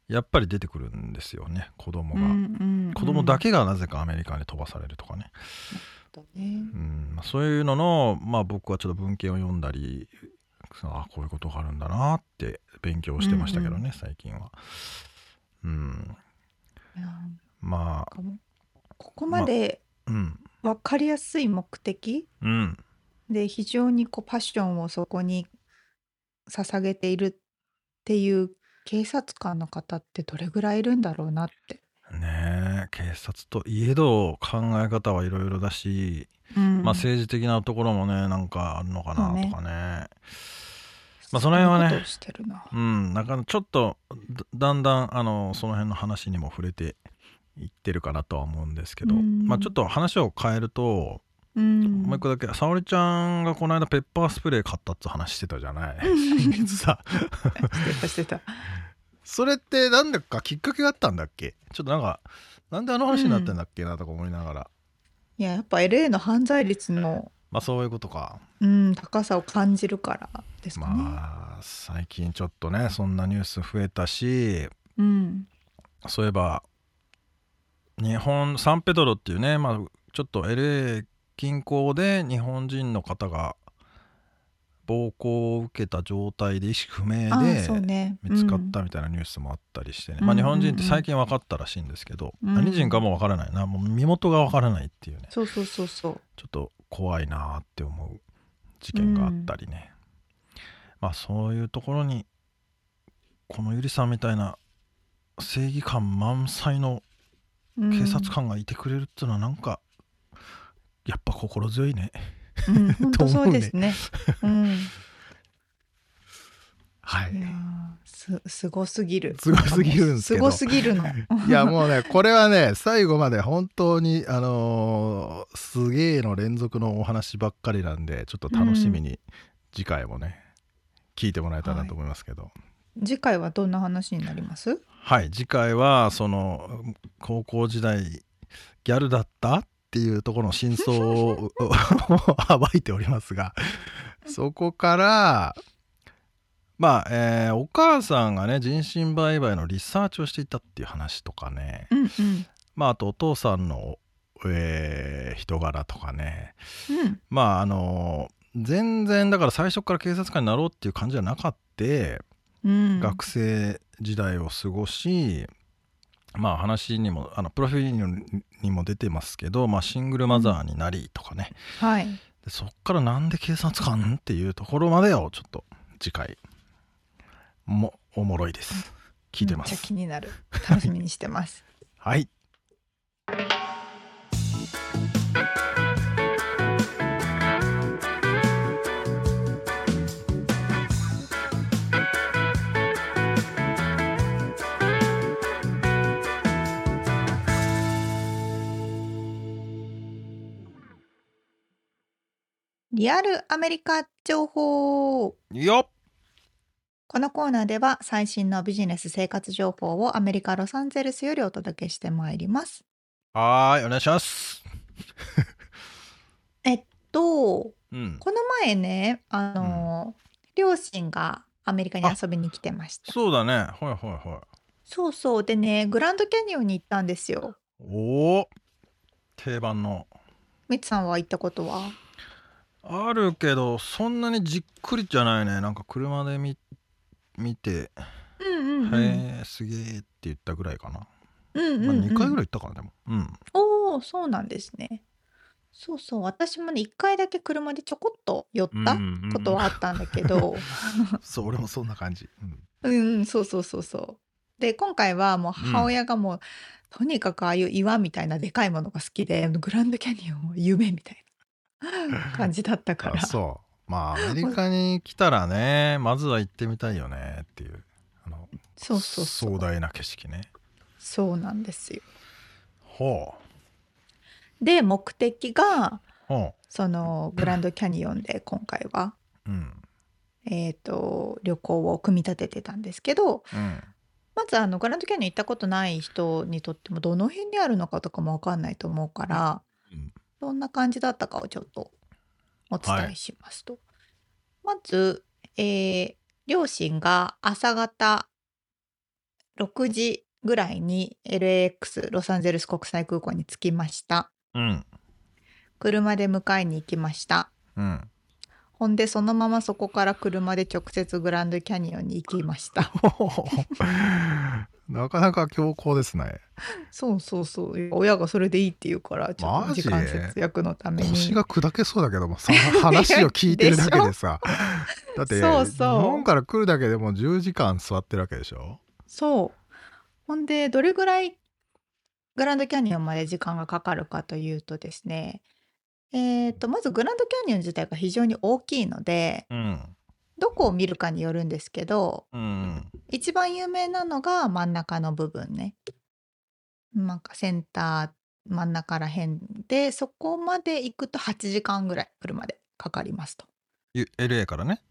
やっぱり出てくるんですよね子供が、うんうんうん。子供だけがなぜかアメリカに飛ばされるとかね、うんまあそういうのの、まあ、僕はちょっと文献を読んだりあこういうことがあるんだなって勉強してましたけどね、うんう最近は。うん、まあ。ここまでうん分かりやすい目的うんで非常にこうパッションをそこに捧げているっていう警察官の方ってどれぐらいいるんだろうなって。ねえ警察といえど考え方はいろいろだし、うんまあ政治的なところもねなんかあるのかなとかねまあその辺はねそういうことをしてるな。うんなかちょっとだだんだんあのその辺の話にも触れていってるかなとは思うんですけど、うん。まあちょっと話を変えると、うん。もう一個だけ沙織ちゃんがこの間ペッパースプレー買ったって話してたじゃない？うん。先月さしてたしてた。それってなんだかきっかけがあったんだっけ？ちょっとなんかなんであの話になってんだっけなとか思いながら、いややっぱ LA の犯罪率の、まあそういうことか。うん、高さを感じるからですかね。まあ最近ちょっとねそんなニュース増えたしうん。そういえば日本サンペドロっていうね、まあ、ちょっと LA 近郊で日本人の方が暴行を受けた状態で意識不明で。見つかったみたいなニュースもあったりしてね、うん。まあ、日本人って最近分かったらしいんですけど、うん。何人かも分からないな。もう身元が分からないっていうね。そうそうそうそう。ちょっと怖いなって思う事件があったりね、まあそういうところにこのゆりさんみたいな正義感満載のうん警察官がいてくれるっていうのはなんかやっぱ心強いねうん、本当 *laughs* そうですね。うん。*laughs* はいすすごすぎる。すごすぎるんですけどすごすぎるの。いやもうねこれはね最後まで本当にあのーすげえの連続のお話ばっかりなんでちょっと楽しみに次回もね、聞いてもらえたらなと思いますけど次回はどんな話になります？はい、次回はその高校時代ギャルだったっていうところの真相を *laughs* 暴いておりますがそこからまあ、えーお母さんがね人身売買のリサーチをしていたっていう話とかねうんうん。まああとお父さんの、えー人柄とかねうん。まああの全然だから最初から警察官になろうっていう感じじゃなかって、うん。学生時代を過ごしまあ話にもあのプロフィールにも出てますけど、まあ、シングルマザーになりとかね、はい。でそっからなんで警察官っていうところまでをちょっと次回もおもろいです聞いてます気になる。楽しみにしてます。*laughs* はいリアルアメリカ情報。よっこのコーナーでは最新のビジネス生活情報をアメリカ・ロサンゼルスよりお届けしてまいります。はーいお願いします *laughs* えっと、うんこの前ね、あの、両親がアメリカに遊びに来てました。そうだねはいはいはいそうそう。でね、グランドキャニオンに行ったんですよ。おお定番のみつさんは行ったことは？あるけどそんなにじっくりじゃないねなんか車で見見てうんうんうん。へえすげえって言ったぐらいかな、うんうん、まあ、うん。2回ぐらい行ったかなでもうんおお、そうなんですね。そうそう。私もね、1回だけ車でちょこっと寄ったことはあったんだけど、*laughs* そう俺もそんな感じ、うんうんうん、そうそうそうそう。で、今回はもう母親がもう、とにかくああいう岩みたいなでかいものが好きで、グランドキャニオンは夢みたいな *laughs* 感じだったかあら。そう。まあアメリカに来たらねまずは行ってみたいよねっていうあのそうそう。壮大な景色ね。そうなんですよ。ほで、目的が、そのグランドキャニオンで今回は、ううん。えっ、と、旅行を組み立ててたんですけど、うん。まずあのグランドキャニオン行ったことない人にとってもどの辺にあるのかとかも分かんないと思うから、うんどんな感じだったかをちょっとお伝えしますと、まず、えー両親が朝方6時ぐらいに LAX ロサンゼルス国際空港に着きました。うん車で迎えに行きました。うんほんでそのままそこから車で直接グランドキャニオンに行きました。*laughs* なかなか強行ですね。そうそうそう。親がそれでいいって言うから、ちょっと時間節約のために。腰が砕けそうだけどもその話を聞いてるだけでさ。だってそうそう。日本から来るだけでも10時間座ってるわけでしょ？そう。ほんで、どれぐらいグランドキャニオンまで時間がかかるかというとですね、えーと、まずグランドキャニオン自体が非常に大きいので、うんどこを見るかによるんですけど、うん一番有名なのが真ん中の部分ね。なんかセンター真ん中ら辺で、そこまで行くと8時間ぐらい車でかかりますと。ゆ LA からね、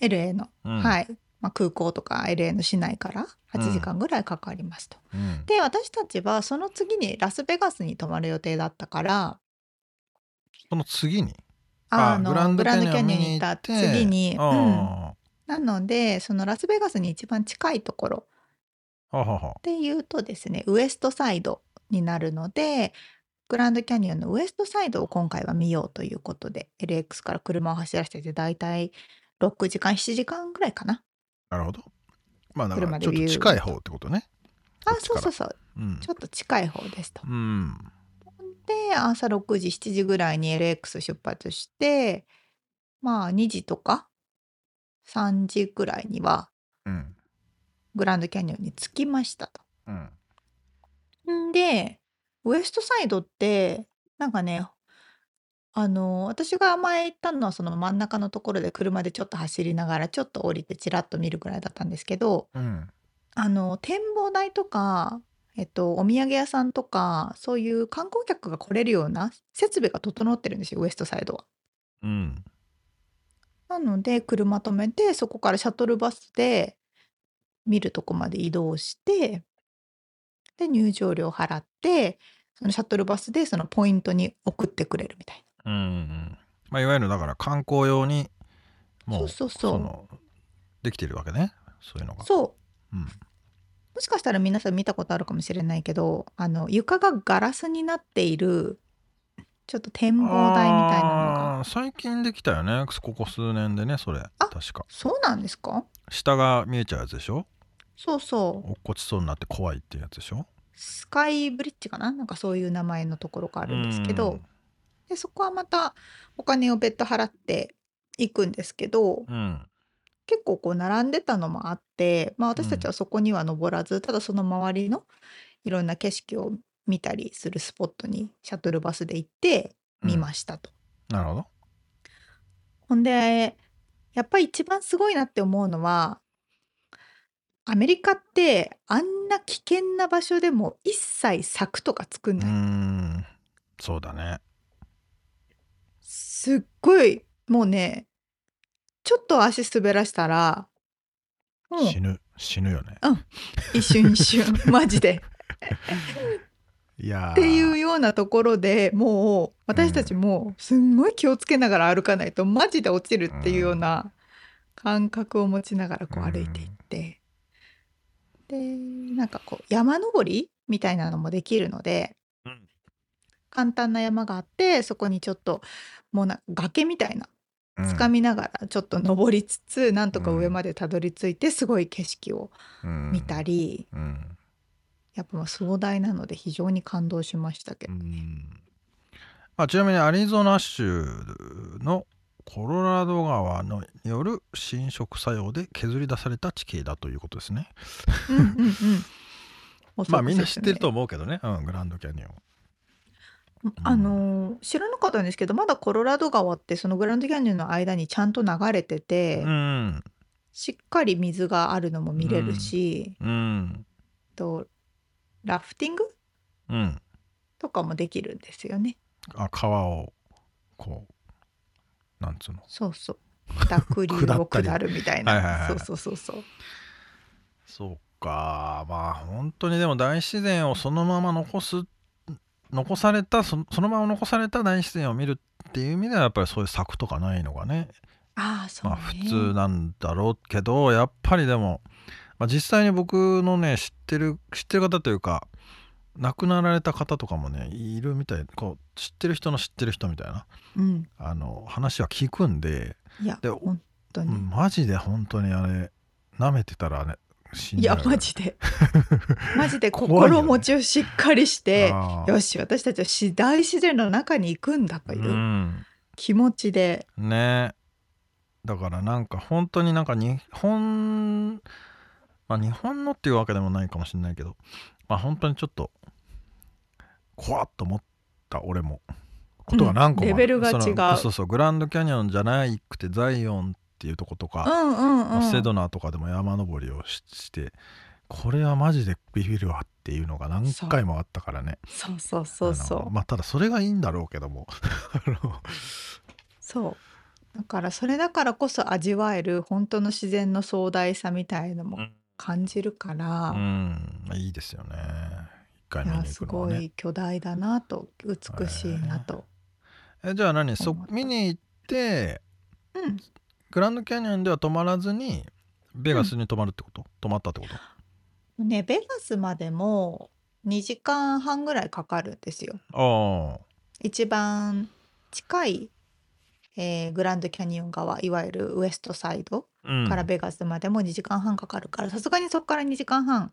LA の、うんはい。まあ、空港とか LA の市内から8時間ぐらいかかりますと。うんで私たちはその次にラスベガスに泊まる予定だったからその次に？あのグランドキャニオン見に行った次に、うん、あなのでそのラスベガスに一番近いところ。っていうとですねウエストサイドになるのでグランドキャニオンのウエストサイドを今回は見ようということで LX から車を走らせててだいたい6時間7時間ぐらいかな。なるほど。まあだからちょっと近い方ってことね。あそうそうそう。うん。ちょっと近い方ですと。うんで朝6時7時ぐらいに LX 出発してまあ2時とか3時ぐらいにはうん。グランドキャニオンに着きましたと。うん。んでウエストサイドってなんかねあの私が前行ったのはその真ん中のところで車でちょっと走りながらちょっと降りてちらっと見るぐらいだったんですけどうん。あの展望台とか、えっと、お土産屋さんとかそういう観光客が来れるような設備が整ってるんですよウエストサイドは。うん。なので車止めてそこからシャトルバスで見るとこまで移動してで入場料払ってそのシャトルバスでそのポイントに送ってくれるみたいうんうんまあいわゆるだから観光用にもうそうそうそう。のできてるわけねそういうのが。なそう。うんもしかしたら皆さん見たことあるかもしれないけどあの床がガラスになっているちょっと展望台みたいなのが最近できたよね。ここ数年でねそれ。確か。そうなんですか？下が見えちゃうやつでしょ？そうそう。落っこちそうになって怖いっていうやつでしょ？スカイブリッジかな？なんかそういう名前のところがあるんですけど、でそこはまたお金を別途払って行くんですけど。うんうん結構こう並んでたのもあって、まあ、私たちはそこには登らず、ただその周りのいろんな景色を見たりするスポットにシャトルバスで行って見ましたと。なるほど。ほんでやっぱり一番すごいなって思うのはアメリカってあんな危険な場所でも一切柵とか作んうーない。ん。そうだね。すっごいもうねちょっと足滑らしたらもう死ぬ死ぬよね。一瞬一瞬。*laughs* マジで。いやー。っていうようなところでもう私たちもすんごい気をつけながら歩かないとマジで落ちるっていうような感覚を持ちながらこう歩いていって。でなんかこう山登りみたいなのもできるのでうん。簡単な山があってそこにちょっともうな崖みたいなうん掴みながらちょっと登りつつなんとか上までたどり着いてすごい景色をうん見たりうんやっぱまあ壮大なので非常に感動しましたけうど。んまあ、ちなみにアリゾナ州のコロラド川のによる侵食作用で削り出された地形だということですね。うんうんうん。*laughs* まあみんな知ってると思思うけどね、うん、グランドキャニオン。う。あのー知らなかったんですけどまだコロラド川ってそのグランドキャニオンの間にちゃんと流れてて、うん、しっかり水があるのも見れるし、うん、とラフティング？うん。とかもできるんですよね。あ川をこうなんつうの？そうそう。濁流を下ったり下るみたいな。*laughs* はいはいはいそうそうそうそう。そうかまあ本当にでも大自然をそのまま残す残されたそそのまま残された大自然を見るっていう意味ではやっぱりそういう柵とかないのがね。ああそうね。まあ普通なんだろうけどやっぱりでもまあ、実際に僕のね知ってる知ってる方というか亡くなられた方とかもねいるみたい。こう知ってる人の知ってる人みたいな、うん、あの話は聞くんでいやで本当に、マジで本当にあれ舐めてたらねいやマジで。*laughs* マジで心持ちをしっかりして、ね、よし私たちは大自然の中に行くんだという気持ちで、うん、ね。だからなんか本当になんか日本まあ日本のっていうわけでもないかもしれないけどまあ本当にちょっと怖っと思った俺も。ことが何個も、うん、レベルが違う。そうそうグランドキャニオンじゃなくてザイオンっていうとことか、うんうんうん、セドナとかでも山登りをしてこれはマジでビビるわっていうのが何回もあったからね。そうそうそうそう。まあただそれがいいんだろうけども。*laughs* そう。だからそれだからこそ味わえる本当の自然の壮大さみたいのも感じるから、うん、いいですよね。一回見に行くの、ね、すごい巨大だなと美しいなと、えー、えじゃあ何？そ見に行って、うん、グランドキャニオンでは泊まらずにベガスに泊まるってこと、うん、泊まったってこと？ねベガスまでも2時間半ぐらいかかるんですよ。あ一番近いえー、グランドキャニオン側いわゆるウエストサイドからベガスまでも2時間半かかるからさすがにそこから2時間半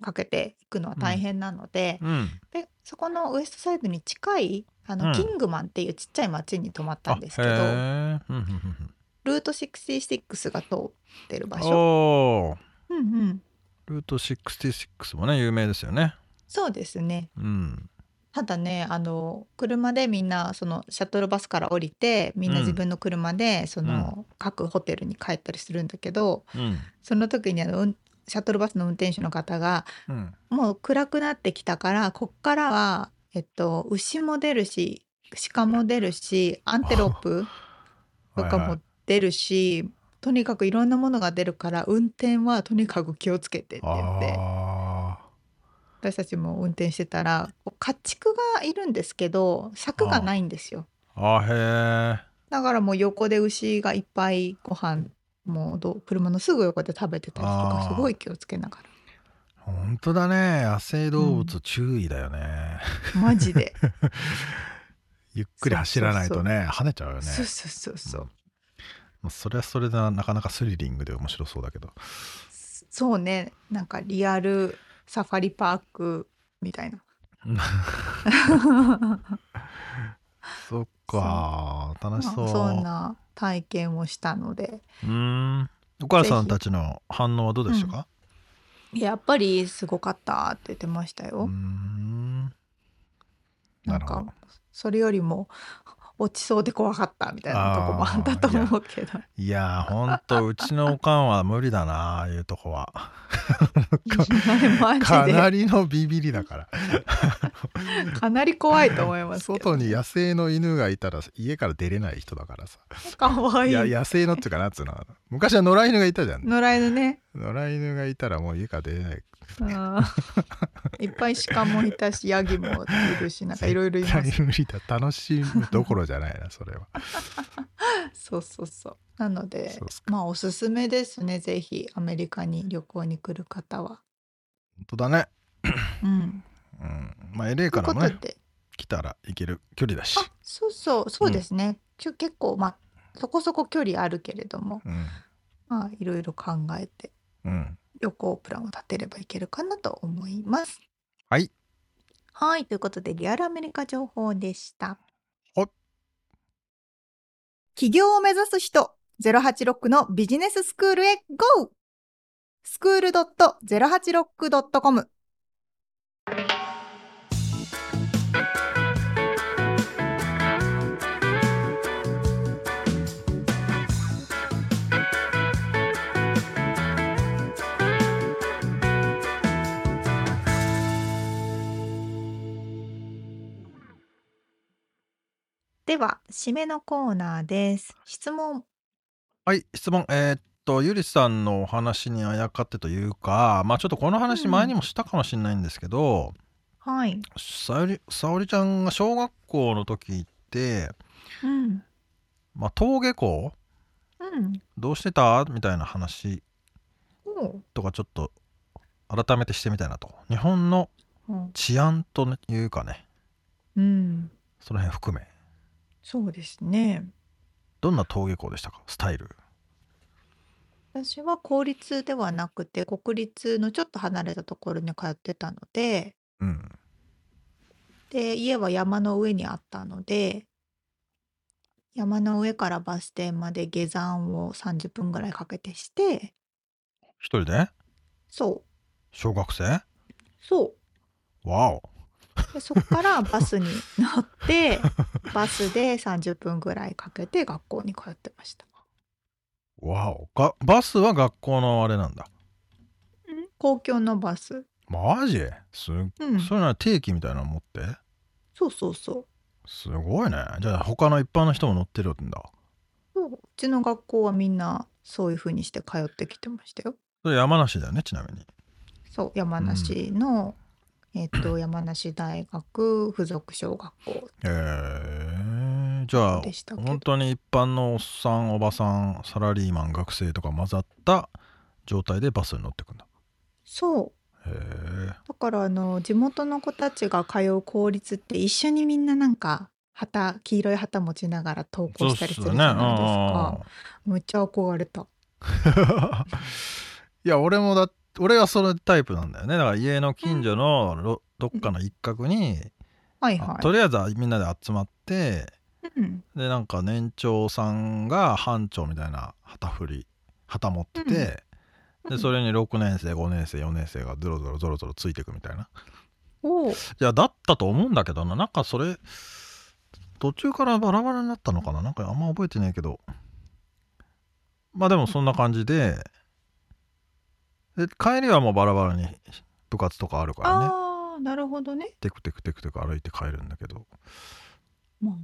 かけていくのは大変なので、うん、でそこのウエストサイドに近いあの、うん、キングマンっていうちっちゃい町に泊まったんですけどルート66が通ってる場所。うんうん、ルート66もね有名ですよね。そうですね。うん、ただねあの車でみんなそのシャトルバスから降りてみんな自分の車でその、各ホテルに帰ったりするんだけどうん。その時にあの、シャトルバスの運転手の方がうん。もう暗くなってきたからこっからは、えっと、牛も出るし鹿も出るしアンテロープとかも出るしとにかくいろんなものが出るから運転はとにかく気をつけてって言って。私たちも運転してたら家畜がいるんですけど柵がないんですよ。あへえだからもう横で牛がいっぱいご飯もうど車のすぐ横で食べてたりとかすごい気をつけながら。本当だね。野生動物注意だよね、うん、マジで。*laughs* ゆっくり走らないとね跳ねちゃうよね。そうそうそうそう、うん、それはそれでなかなかスリリングで面白そうだけど。そうね。なんかリアルサファリパークみたいな。そっか。楽しそう、そんな体験をしたので。うん。お母さんたちの反応はどうでしたか、うん、やっぱりすごかったって言ってましたよ。うん。なんかそれよりも落ちそうで怖かったみたいなとこもあったと思うけど。いやほんとうちのおかんは無理だなあいうとこは。かなりのビビりだから。かなり怖いと思います外に野生の犬がいたら家から出れない人だからさ。かわいい。いや野生のっていうかなんつうの昔は野良犬がいたじゃん。野良犬ね。野良犬がいたらもう家から出れないいっぱい鹿もいたしヤギもいるしなんかいろいろいます、無理だ。楽しむどころじゃないなそれは。そうそうそう。なのでまあおすすめですねぜひアメリカに旅行に来る方は。本当だね。うん、うん、まあ LA からもね来たら行ける距離だし。そうそうそうですね、うん、結構まあそこそこ距離あるけれども、うん、まあいろいろ考えて、うん、旅行プランを立てればいけるかなと思います。はい。はい、ということでリアルアメリカ情報でした。は起業を目指す人086のビジネススクールへ GO! スクール .086.com では、締めのコーナーです。質問。はい質問えーっとゆりさんのお話にあやかってというかまあちょっとこの話前にもしたかもしれないんですけど、はい。さおりさおりちゃんが小学校の時ってうん。まあ登下校うん。どうしてた？みたいな話とかちょっと改めてしてみたいなと日本の治安というかね、うん、その辺含めそうですね。どんな登下校でしたか？スタイル。私は公立ではなくて国立のちょっと離れたところに通ってたので、うん、で家は山の上にあったので山の上からバス停まで下山を30分ぐらいかけてして一人で？そう。小学生？そう。わおでそこからバスに乗って *laughs* バスで30分ぐらいかけて学校に通ってました。わお。がバスは学校のあれなんだ。公共のバス。マジ？す、うん、そういうのは定期みたいなの持って？そうそうそう。すごいね。じゃあ他の一般の人も乗ってるんだ。そう。うちの学校はみんなそういう風にして通ってきてましたよ。それ山梨だよねちなみに。そう山梨の、うん、えっ、と *clears throat* 山梨大学附属小学校へえー、じゃあ本当に一般のおっさんおばさんサラリーマン学生とか混ざった状態でバスに乗ってくんだ。そう。だからあの地元の子たちが通う公立って一緒にみんななんか旗黄色い旗持ちながら登校したりするじゃないですか。むっちゃ憧れた。*laughs* いや俺もだ俺はそのタイプなんだよね。だから家の近所のどっかの一角に、はいはい、とりあえずみんなで集まって、うん、でなんか年長さんが班長みたいな旗振り旗持ってて、でそれに6年生5年生4年生がゾロゾロゾロゾロついていくみたいな。おいやだったと思うんだけどな。なんかそれ途中からバラバラになったのかな。なんかあんま覚えてないけど。まあでもそんな感じでで帰りはもうバラバラに部活とかあるからね。ああなるほどね。テクテクテクテク歩いて帰るんだけど。まあ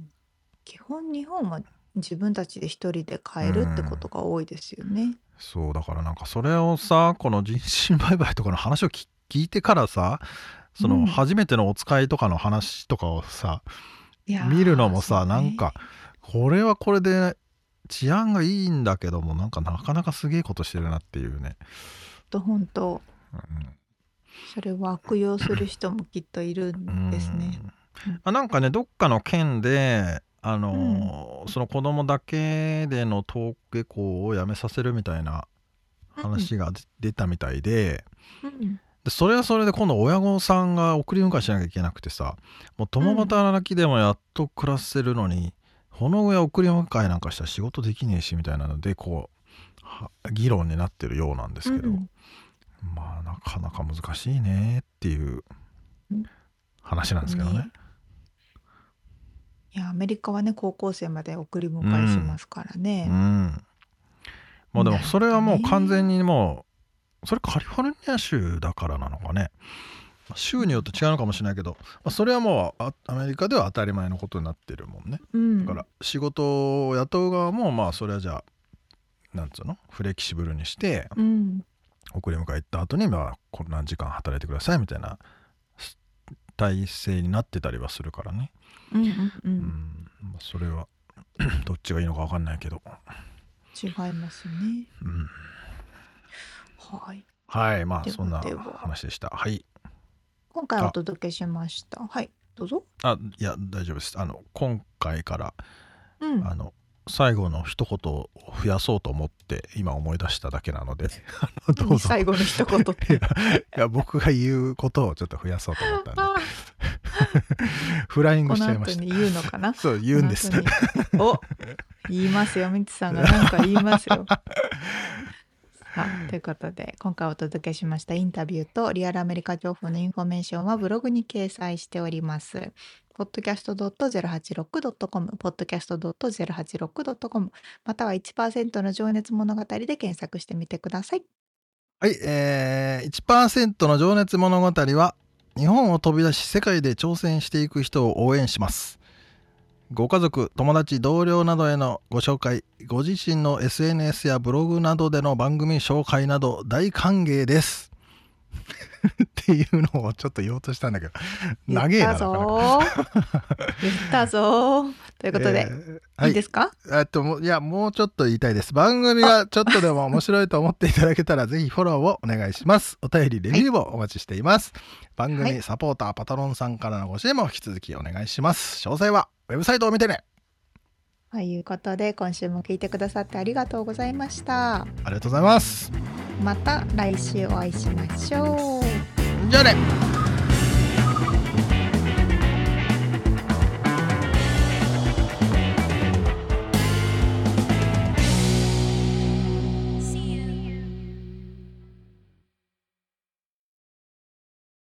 基本日本は自分たちで一人で帰るってことが多いですよね。そうだからなんかそれをさこの人身売買とかの話を聞いてからさその初めてのお使いとかの話とかをさ、うん、見るのもさ、ね、なんかこれはこれで治安がいいんだけどもなんかなかなかすげえことしてるなっていうね。と本当、うん、それを悪用する人もきっといるんですね。うん、あなんかねどっかの県であの、うん、その子供だけでの登下校をやめさせるみたいな話が出たみたいでうん、でそれはそれで今度親御さんが送り迎えしなきゃいけなくてさもう共働きでもやっと暮らせるのに、この上送り迎えなんかしたら仕事できねえしみたいなのでこう議論になってるようなんですけど、うん、まあなかなか難しいねっていう話なんですけどね。ねいや、アメリカはね、高校生まで送り迎えしますからね。うん。まあでもそれはもう完全にもう、それカリフォルニア州だからなのかね。州によって違うのかもしれないけど、まあ、それはもうアメリカでは当たり前のことになってるもんね。うん、だから仕事を雇う側もまあそれはじゃあなんつうの？フレキシブルにして、うん、送り迎え行った後にまあこんな時間働いてくださいみたいな体制になってたりはするからね。うんうんうん、それは *clears throat* どっちがいいのか分かんないけど。違いますね、うん、はい。はいまあそんな話でした。はい。今回お届けしました。はいどうぞ。あいや大丈夫です。あの今回から、うん、あの最後の一言を増やそうと思って今思い出しただけなのでどうぞ最後の一言っていや僕が言うことをちょっと増やそうと思ったんで *laughs* フライングしちゃいました。言うのかな？そう言うんです。お言いますよみつさんが何か言いますよ。*laughs* さあということで今回お届けしましたインタビューとリアルアメリカ情報のインフォメーションはブログに掲載しております。podcast.086.com、podcast.086.com、または1%の情熱物語で検索してみてください。はい、えー、1%の情熱物語は日本を飛び出し世界で挑戦していく人を応援します。ご家族、友達、同僚などへのご紹介、ご自身の SNS やブログなどでの番組紹介など大歓迎です。っていうのをちょっと言おうとしたんだけど、長えな。ぞ言ったぞということで、えー、いいですか？えっと、いや、もうちょっと言いたいです。番組がちょっとでも面白いと思っていただけたら、*laughs* ぜひフォローをお願いします。お便り、レビューもお待ちしています。はい、番組サポーター、パトロンさんからのご支援も引き続きお願いします。詳細はウェブサイトを見てね。ということで、今週も聞いてくださってありがとうございました。ありがとうございます。また来週お会いしましょう。じゃあね。